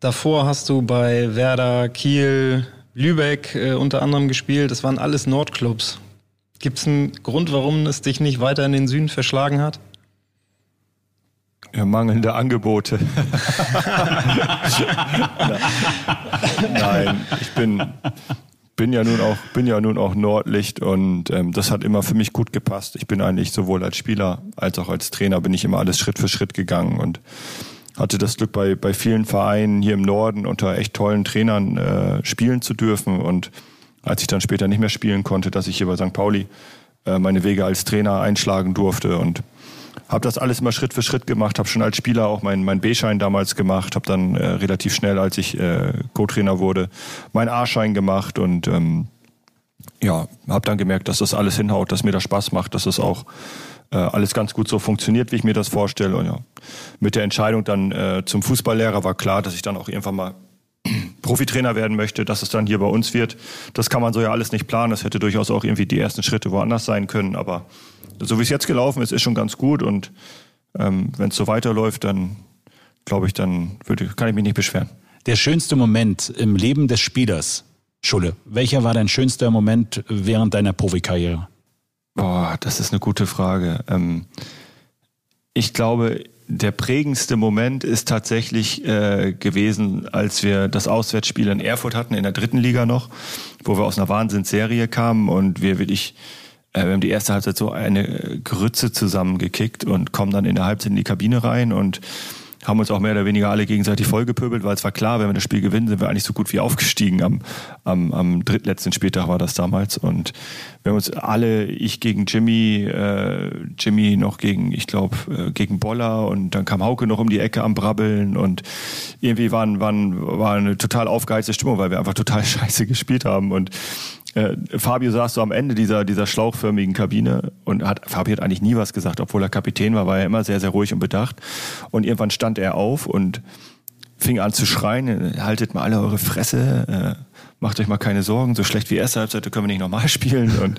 Davor hast du bei Werder, Kiel, Lübeck äh, unter anderem gespielt. Das waren alles Nordclubs. Gibt es einen Grund, warum es dich nicht weiter in den Süden verschlagen hat? Ja, mangelnde Angebote. Nein, ich bin, bin ja nun auch, bin ja nun auch Nordlicht und ähm, das hat immer für mich gut gepasst. Ich bin eigentlich sowohl als Spieler als auch als Trainer bin ich immer alles Schritt für Schritt gegangen und hatte das Glück bei, bei vielen Vereinen hier im Norden unter echt tollen Trainern äh, spielen zu dürfen und als ich dann später nicht mehr spielen konnte, dass ich hier bei St. Pauli äh, meine Wege als Trainer einschlagen durfte und habe das alles immer Schritt für Schritt gemacht, habe schon als Spieler auch meinen mein B-Schein damals gemacht, habe dann äh, relativ schnell, als ich äh, Co-Trainer wurde, meinen A-Schein gemacht und ähm, ja, habe dann gemerkt, dass das alles hinhaut, dass mir das Spaß macht, dass das auch äh, alles ganz gut so funktioniert, wie ich mir das vorstelle. Und ja, mit der Entscheidung dann äh, zum Fußballlehrer war klar, dass ich dann auch irgendwann mal Profitrainer werden möchte, dass es dann hier bei uns wird. Das kann man so ja alles nicht planen. Das hätte durchaus auch irgendwie die ersten Schritte woanders sein können. Aber so wie es jetzt gelaufen ist, ist schon ganz gut. Und ähm, wenn es so weiterläuft, dann glaube ich, dann würde, kann ich mich nicht beschweren. Der schönste Moment im Leben des Spielers, Schulle, welcher war dein schönster Moment während deiner Profikarriere? Boah, das ist eine gute Frage. Ähm, ich glaube, der prägendste Moment ist tatsächlich äh, gewesen, als wir das Auswärtsspiel in Erfurt hatten, in der dritten Liga noch, wo wir aus einer Wahnsinnsserie kamen und wir wirklich, wir haben die erste Halbzeit so eine Grütze zusammengekickt und kommen dann in der Halbzeit in die Kabine rein und haben uns auch mehr oder weniger alle gegenseitig vollgepöbelt, weil es war klar, wenn wir das Spiel gewinnen, sind wir eigentlich so gut wie aufgestiegen. Am, am, am drittletzten Spieltag war das damals. Und wir haben uns alle, ich gegen Jimmy, äh, Jimmy noch gegen, ich glaube, äh, gegen Boller und dann kam Hauke noch um die Ecke am Brabbeln und irgendwie waren, waren, war eine total aufgeheizte Stimmung, weil wir einfach total scheiße gespielt haben. Und äh, Fabio saß so am Ende dieser, dieser schlauchförmigen Kabine und hat, Fabio hat eigentlich nie was gesagt, obwohl er Kapitän war, war er immer sehr, sehr ruhig und bedacht. Und irgendwann stand er auf und fing an zu schreien, haltet mal alle eure Fresse, äh, macht euch mal keine Sorgen, so schlecht wie erste Halbzeit können wir nicht nochmal spielen und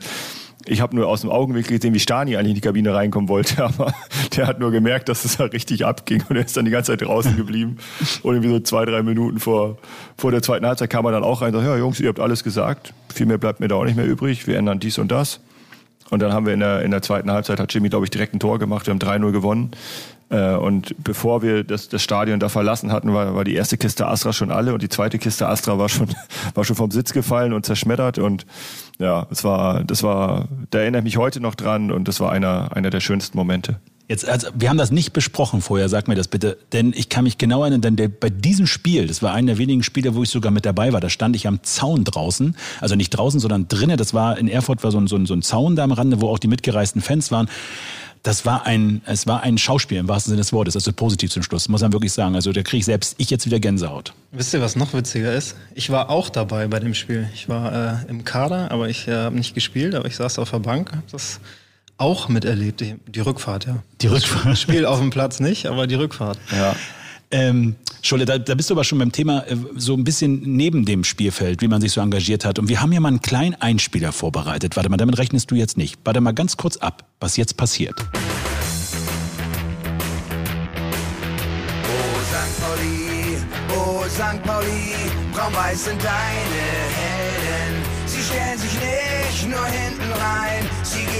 ich habe nur aus dem Augenwinkel gesehen, wie Stani eigentlich in die Kabine reinkommen wollte, aber der hat nur gemerkt, dass es da richtig abging und er ist dann die ganze Zeit draußen geblieben. Und irgendwie so zwei, drei Minuten vor, vor der zweiten Halbzeit kam er dann auch rein und sagte, ja Jungs, ihr habt alles gesagt, viel mehr bleibt mir da auch nicht mehr übrig, wir ändern dies und das. Und dann haben wir in der, in der zweiten Halbzeit, hat Jimmy, glaube ich, direkt ein Tor gemacht, wir haben 3-0 gewonnen. Äh, und bevor wir das, das Stadion da verlassen hatten, war, war die erste Kiste Astra schon alle und die zweite Kiste Astra war schon, war schon vom Sitz gefallen und zerschmettert. Und ja, es war, das war, da erinnere ich mich heute noch dran und das war einer, einer der schönsten Momente. Jetzt, also wir haben das nicht besprochen vorher, sag mir das bitte, denn ich kann mich genau erinnern, denn der, bei diesem Spiel, das war einer der wenigen Spiele, wo ich sogar mit dabei war, da stand ich am Zaun draußen, also nicht draußen, sondern drinnen, das war in Erfurt war so ein, so ein, so ein Zaun da am Rande, wo auch die mitgereisten Fans waren das war ein, es war ein Schauspiel im wahrsten Sinne des Wortes, also positiv zum Schluss, muss man wirklich sagen. Also da kriege ich selbst ich jetzt wieder Gänsehaut. Wisst ihr, was noch witziger ist? Ich war auch dabei bei dem Spiel. Ich war äh, im Kader, aber ich äh, habe nicht gespielt, aber ich saß auf der Bank, habe das auch miterlebt, die, die Rückfahrt, ja. Die Rückfahrt. Das Spiel auf dem Platz nicht, aber die Rückfahrt. Ja. Ähm, Scholle, da, da bist du aber schon beim Thema äh, so ein bisschen neben dem Spielfeld, wie man sich so engagiert hat. Und wir haben ja mal einen kleinen Einspieler vorbereitet. Warte mal, damit rechnest du jetzt nicht. Warte mal ganz kurz ab, was jetzt passiert. Oh St. Pauli, oh St. Pauli, braun-weiß sind deine Helden. Sie stellen sich nicht nur hinten rein,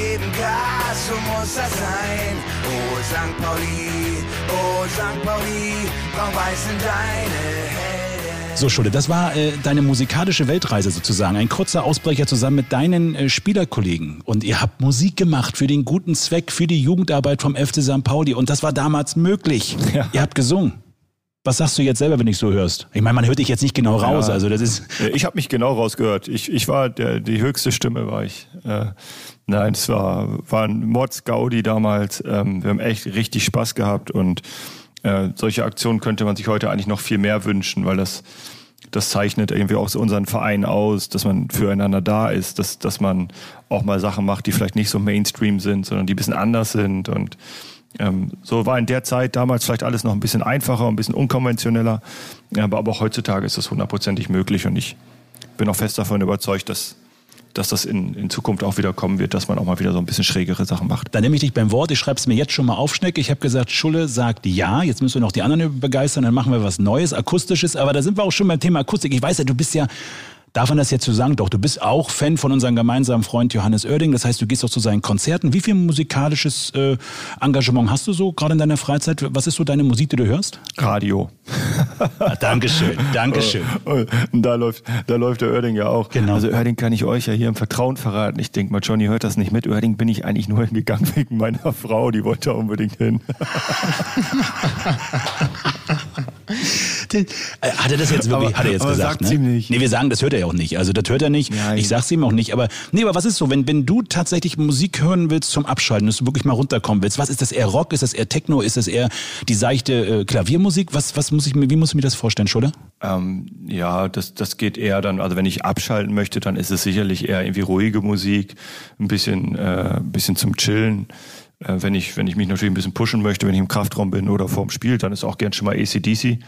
geben Gas, so muss das sein. Oh St. Pauli, oh St. Pauli, braun-weiß sind deine Helden. So, Schulle, das war äh, deine musikalische Weltreise sozusagen. Ein kurzer Ausbrecher zusammen mit deinen äh, Spielerkollegen. Und ihr habt Musik gemacht für den guten Zweck, für die Jugendarbeit vom FC St. Pauli. Und das war damals möglich. Ja. Ihr habt gesungen. Was sagst du jetzt selber, wenn ich so hörst? Ich meine, man hört dich jetzt nicht genau raus. Ja. Also das ist. Ich habe mich genau rausgehört. Ich, ich war der, die höchste Stimme war ich. Äh, nein, es war, war ein Mods Gaudi damals. Ähm, wir haben echt richtig Spaß gehabt und äh, solche Aktionen könnte man sich heute eigentlich noch viel mehr wünschen, weil das das zeichnet irgendwie auch so unseren Verein aus, dass man füreinander da ist, dass, dass man auch mal Sachen macht, die vielleicht nicht so Mainstream sind, sondern die ein bisschen anders sind. Und ähm, so war in der Zeit damals vielleicht alles noch ein bisschen einfacher, ein bisschen unkonventioneller. Aber, aber auch heutzutage ist das hundertprozentig möglich und ich bin auch fest davon überzeugt, dass, dass das in, in Zukunft auch wieder kommen wird, dass man auch mal wieder so ein bisschen schrägere Sachen macht. Dann nehme ich dich beim Wort, ich schreibe es mir jetzt schon mal auf, Schneck. Ich habe gesagt, Schulle sagt ja, jetzt müssen wir noch die anderen begeistern, dann machen wir was Neues, Akustisches, aber da sind wir auch schon beim Thema Akustik. Ich weiß ja, du bist ja, darf man das jetzt so sagen? Doch, du bist auch Fan von unserem gemeinsamen Freund Johannes Oerding, das heißt, du gehst auch zu seinen Konzerten. Wie viel musikalisches äh, Engagement hast du so gerade in deiner Freizeit? Was ist so deine Musik, die du hörst? Radio. Ah, Dankeschön, Dankeschön. Und da läuft, da läuft der Oerding ja auch. Genau. Also Oerding kann ich euch ja hier im Vertrauen verraten. Ich denke mal, Johnny hört das nicht mit. Oerding bin ich eigentlich nur hingegangen wegen meiner Frau, die wollte da unbedingt hin. Den, äh, hat er das jetzt wirklich, Aber- hat er jetzt aber gesagt, sagt's ne? ihm nicht. Nee, wir sagen, das hört er ja auch nicht. Also das hört er nicht. Nein. Ich sag's ihm auch nicht. Aber nee, aber was ist so, wenn, wenn du tatsächlich Musik hören willst zum Abschalten, dass du wirklich mal runterkommen willst, was ist das eher Rock? Ist das eher Techno? Ist das eher die seichte äh, Klaviermusik? Was, was muss ich mir, wie muss ich mir das vorstellen, Schulle? Ähm, ja, das, das geht eher dann, also wenn ich abschalten möchte, dann ist es sicherlich eher irgendwie ruhige Musik, ein bisschen, äh, ein bisschen zum Chillen. Äh, wenn, ich, wenn ich mich natürlich ein bisschen pushen möchte, wenn ich im Kraftraum bin oder vorm Spiel, dann ist auch gern schon mal ACDC.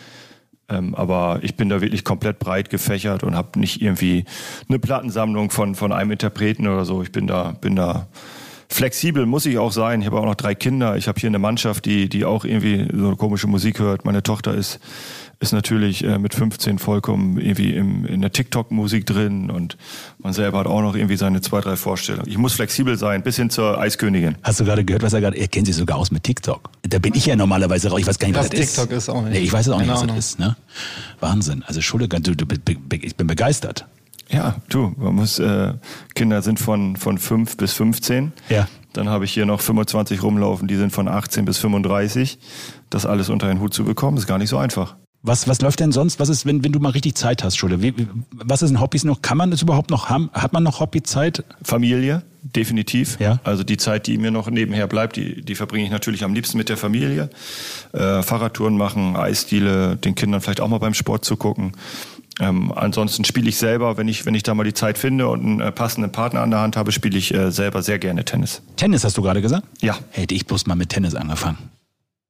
Ähm, aber ich bin da wirklich komplett breit gefächert und habe nicht irgendwie eine Plattensammlung von, von einem Interpreten oder so. Ich bin da, bin da flexibel, muss ich auch sein. Ich habe auch noch drei Kinder. Ich habe hier eine Mannschaft, die, die auch irgendwie so komische Musik hört. Meine Tochter ist, ist natürlich äh, mit 15 vollkommen irgendwie im, in der TikTok-Musik drin und man selber hat auch noch irgendwie seine zwei, drei Vorstellungen. Ich muss flexibel sein, bis hin zur Eiskönigin. Hast du gerade gehört, was er gerade, er kennt sich sogar aus mit TikTok. Da bin ich ja normalerweise raus. Ich weiß gar nicht, was, Was das ist. TikTok ist auch nicht. Nee, ich weiß es auch nicht, was das ist, ne? Wahnsinn. Also Schulle, du, du, ich bin begeistert. Ja, du, man muss, äh, Kinder sind von, von 5 bis 15. Ja. Dann habe ich hier noch 25 rumlaufen, die sind von 18 bis 35. Das alles unter den Hut zu bekommen, ist gar nicht so einfach. Was, was läuft denn sonst? Was ist, wenn, wenn du mal richtig Zeit hast, Schule? Wie, wie, was ist ein Hobbys noch? Kann man das überhaupt noch haben? Hat man noch Hobbyzeit? Familie, definitiv. Ja. Also die Zeit, die mir noch nebenher bleibt, die, die verbringe ich natürlich am liebsten mit der Familie. Äh, Fahrradtouren machen, Eisdiele, den Kindern vielleicht auch mal beim Sport zu gucken. Ähm, ansonsten spiele ich selber, wenn ich, wenn ich da mal die Zeit finde und einen äh, passenden Partner an der Hand habe, spiele ich äh, selber sehr gerne Tennis. Tennis hast du gerade gesagt? Ja. Hätte ich bloß mal mit Tennis angefangen.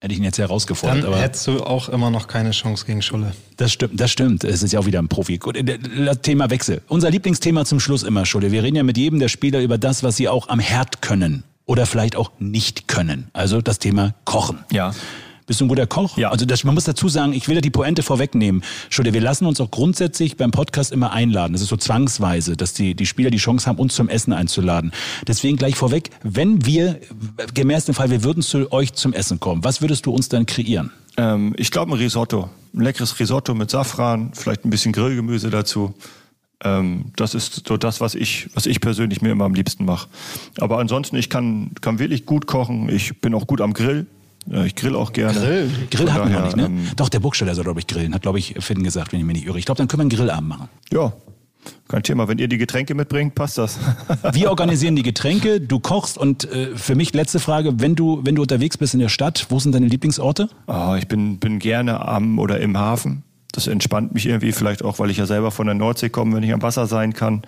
Hätte ich ihn jetzt herausgefordert. Dann aber hättest du auch immer noch keine Chance gegen Schulle. das stimmt, das stimmt. Es ist ja auch wieder ein Profi. Gut, das Thema Wechsel. Unser Lieblingsthema zum Schluss immer, Schule. Wir reden ja mit jedem der Spieler über das, was sie auch am Herd können. Oder vielleicht auch nicht können. Also das Thema Kochen. Ja. Bist du ein guter Koch? Ja. Also das, man muss dazu sagen, ich will ja die Pointe vorwegnehmen. Schulde, wir lassen uns auch grundsätzlich beim Podcast immer einladen. Das ist so zwangsweise, dass die, die Spieler die Chance haben, uns zum Essen einzuladen. Deswegen gleich vorweg, wenn wir, gemäß dem Fall, wir würden zu euch zum Essen kommen, was würdest du uns dann kreieren? Ähm, ich glaube ein Risotto. Ein leckeres Risotto mit Safran, vielleicht ein bisschen Grillgemüse dazu. Ähm, das ist so das, was ich, was ich persönlich mir immer am liebsten mache. Aber ansonsten, ich kann, kann wirklich gut kochen. Ich bin auch gut am Grill. Äh, Ich grill auch gerne. Grill? Grill Von hatten wir nicht, ne? ähm, Doch, der Burgsteller soll, glaube ich, grillen. Hat, glaube ich, Finn gesagt, wenn ich mich nicht irre. Ich glaube, dann können wir einen Grillabend machen. Ja, kein Thema. Wenn ihr die Getränke mitbringt, passt das. Wir organisieren die Getränke, du kochst und äh, für mich letzte Frage, wenn du, wenn du unterwegs bist in der Stadt, wo sind deine Lieblingsorte? Ah, ich bin, bin gerne am oder im Hafen. Das entspannt mich irgendwie, vielleicht auch, weil ich ja selber von der Nordsee komme, wenn ich am Wasser sein kann.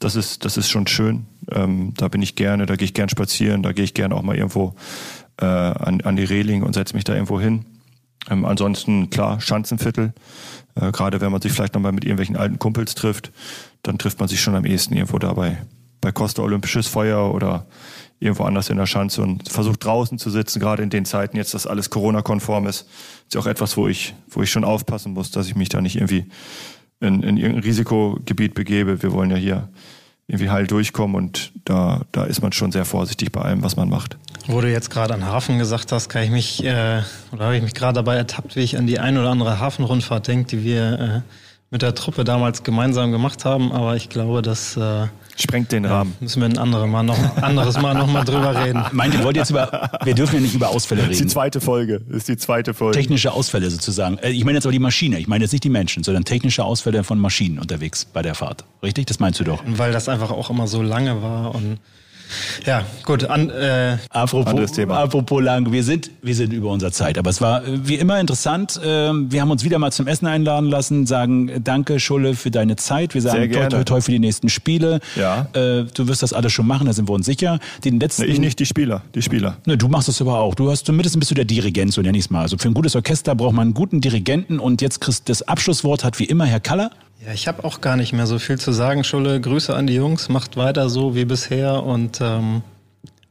Das ist, das ist schon schön. Ähm, da bin ich gerne, da gehe ich gern spazieren, da gehe ich gerne auch mal irgendwo äh, an, an die Reling und setze mich da irgendwo hin. Ähm, ansonsten, klar, Schanzenviertel. Äh, Gerade wenn man sich vielleicht nochmal mit irgendwelchen alten Kumpels trifft, dann trifft man sich schon am ehesten irgendwo dabei. Bei Costa Olympisches Feuer oder irgendwo anders in der Schanze und versucht draußen zu sitzen, gerade in den Zeiten jetzt, dass alles Corona-konform ist. Ist ja auch etwas, wo ich, wo ich schon aufpassen muss, dass ich mich da nicht irgendwie in, in irgendein Risikogebiet begebe. Wir wollen ja hier irgendwie heil durchkommen und da, da ist man schon sehr vorsichtig bei allem, was man macht. Wo du jetzt gerade an Hafen gesagt hast, kann ich mich, äh, oder habe ich mich gerade dabei ertappt, wie ich an die ein oder andere Hafenrundfahrt denke, die wir äh, mit der Truppe damals gemeinsam gemacht haben. Aber ich glaube, das äh, Sprengt den Rahmen. müssen wir ein anderes Mal noch, anderes Mal noch mal drüber reden. Meint ihr wollt jetzt über, wir dürfen ja nicht über Ausfälle Das ist die reden. zweite Folge. Das ist die zweite Folge. Technische Ausfälle sozusagen. Äh, Ich meine jetzt aber die Maschine. Ich meine jetzt nicht die Menschen, sondern technische Ausfälle von Maschinen unterwegs bei der Fahrt. Richtig? Das meinst du doch. Weil das einfach auch immer so lange war und ja, gut, an, äh, Apropos, Anderes Thema. apropos lang, wir sind, wir sind über unserer Zeit. Aber es war äh, wie immer interessant. Ähm, Wir haben uns wieder mal zum Essen einladen lassen, sagen äh, danke Schulle für deine Zeit. Wir sagen toi, toi, toi für die nächsten Spiele. Ja. Äh, Du wirst das alles schon machen, da sind wir uns sicher. Den letzten, Nee, ich nicht, die Spieler. Die Spieler. Ne, du machst es aber auch. Du hast zumindest bist du der Dirigent, so nenn ich es mal. Also für ein gutes Orchester braucht man einen guten Dirigenten und jetzt kriegst das Abschlusswort hat wie immer Herr Kaller. Ja, ich habe auch gar nicht mehr so viel zu sagen, Schulle. Grüße an die Jungs, macht weiter so wie bisher und ähm,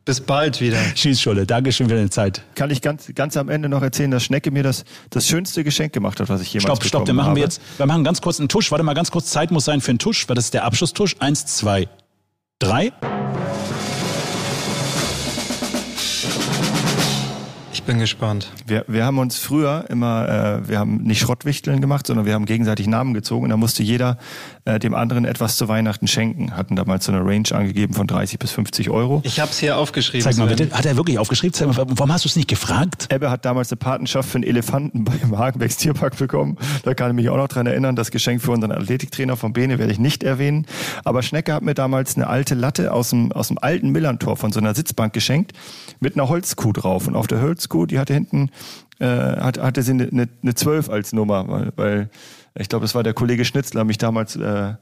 bis bald wieder. Schieß Schulle, Dankeschön für deine Zeit. Kann ich ganz, ganz am Ende noch erzählen, dass Schnecke mir das, das schönste Geschenk gemacht hat, was ich jemals Stopp, stopp, bekommen dann machen habe. wir jetzt, wir machen ganz kurz einen Tusch. Warte mal, ganz kurz, Zeit muss sein für einen Tusch, weil das ist der Abschlusstusch. Eins, zwei, drei. Ich bin gespannt. Wir, wir haben uns früher immer, äh, wir haben nicht Schrottwichteln gemacht, sondern wir haben gegenseitig Namen gezogen und da musste jeder äh, dem anderen etwas zu Weihnachten schenken. Hatten damals so eine Range angegeben von 30 bis 50 Euro. Ich habe es hier aufgeschrieben. Zeig mal bitte. Hat er wirklich aufgeschrieben? Zeig mal, warum hast du es nicht gefragt? Ebbe hat damals eine Patenschaft für einen Elefanten beim Hagenbecks Tierpark bekommen. Da kann ich mich auch noch dran erinnern. Das Geschenk für unseren Athletiktrainer von Bene werde ich nicht erwähnen. Aber Schnecke hat mir damals eine alte Latte aus dem, aus dem alten Millantor von so einer Sitzbank geschenkt mit einer Holzkuh drauf. Und auf der Holzkuh, die hatte hinten, äh, hat, hatte sie eine, eine, eine 12 als Nummer, weil, weil ich glaube, es war der Kollege Schnitzler, mich damals äh,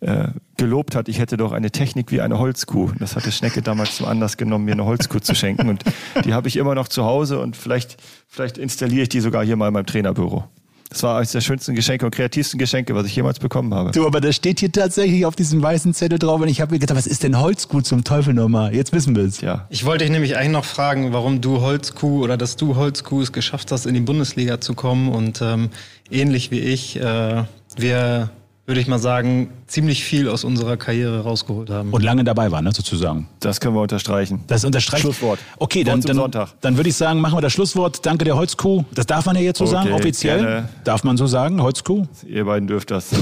äh, gelobt hat, ich hätte doch eine Technik wie eine Holzkuh. Das hatte Schnecke damals zum Anlass genommen, mir eine Holzkuh zu schenken. Und die habe ich immer noch zu Hause und vielleicht, vielleicht installiere ich die sogar hier mal in meinem Trainerbüro. Das war eines der schönsten Geschenke und kreativsten Geschenke, was ich jemals bekommen habe. Du, aber das steht hier tatsächlich auf diesem weißen Zettel drauf und ich habe mir gedacht, was ist denn Holzgut zum Teufel nochmal? Jetzt wissen wir es. Ja. Ich wollte dich nämlich eigentlich noch fragen, warum du Holzkuh oder dass du Holzkuh es geschafft hast, in die Bundesliga zu kommen und ähm, ähnlich wie ich, äh, wir, würde ich mal sagen, ziemlich viel aus unserer Karriere rausgeholt haben. Und lange dabei war, ne, sozusagen. Das können wir unterstreichen. Das unterstreicht. Schlusswort. Okay, dann, dann, Sonntag. dann würde ich sagen, machen wir das Schlusswort. Danke der Holzkuh. Das darf man ja jetzt so Okay, sagen, offiziell. gerne. Darf man so sagen, Holzkuh? Ihr beiden dürft das.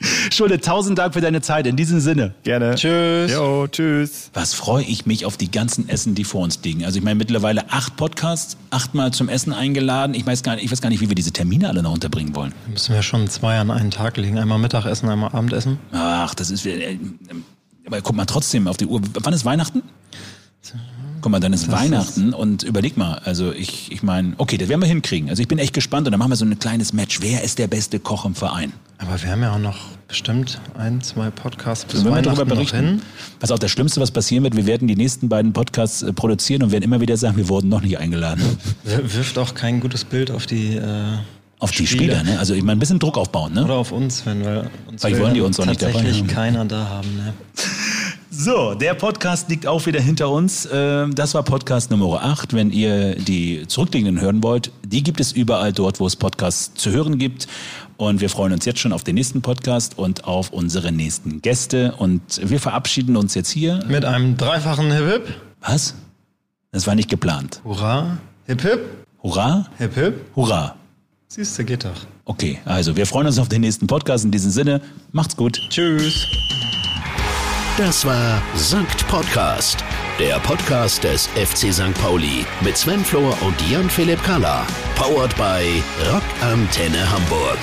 Schulde, tausend Dank für deine Zeit. In diesem Sinne. Gerne. Tschüss. Jo, tschüss. Was freue ich mich auf die ganzen Essen, die vor uns liegen. Also ich meine mittlerweile acht Podcasts, achtmal zum Essen eingeladen. Ich weiß gar nicht, ich weiß gar nicht, wie wir diese Termine alle noch unterbringen wollen. Müssen wir schon zwei an einen Tag legen. Einmal Mittagessen, einmal Abendessen. Ach, das ist. Äh, aber guck mal trotzdem auf die Uhr. Wann ist Weihnachten? Guck mal, dann ist Das Weihnachten und überleg mal, also ich, ich meine, okay, das werden wir hinkriegen. Also ich bin echt gespannt und dann machen wir so ein kleines Match. Wer ist der beste Koch im Verein? Aber wir haben ja auch noch bestimmt ein, zwei Podcasts bis wir Weihnachten darüber noch berichten? hin. Pass auf, das Schlimmste, was passieren wird, wir werden die nächsten beiden Podcasts äh, produzieren und werden immer wieder sagen, wir wurden noch nicht eingeladen. Wir- Wirft auch kein gutes Bild auf die äh, Auf die Spieler, ne? Also ich meine, ein bisschen Druck aufbauen, ne? Oder auf uns, wenn wir uns Vielleicht will wollen die uns auch nicht dabei haben. keiner da haben. Ne? So, der Podcast liegt auch wieder hinter uns. Ähm, Das war Podcast Nummer 8. Wenn ihr die zurückliegenden hören wollt, die gibt es überall dort, wo es Podcasts zu hören gibt. Und wir freuen uns jetzt schon auf den nächsten Podcast und auf unsere nächsten Gäste. Und wir verabschieden uns jetzt hier. Mit einem dreifachen Hip Hip. Was? Das war nicht geplant. Hurra. Hip Hip. Hurra? Hip Hip. Hurra. Siehst du, geht doch. Okay, also wir freuen uns auf den nächsten Podcast. In diesem Sinne, macht's gut. Tschüss. Das war Sankt Podcast, der Podcast des FC St. Pauli mit Sven Flohr und Jan-Philipp Kalla. Powered by Rock Antenne Hamburg.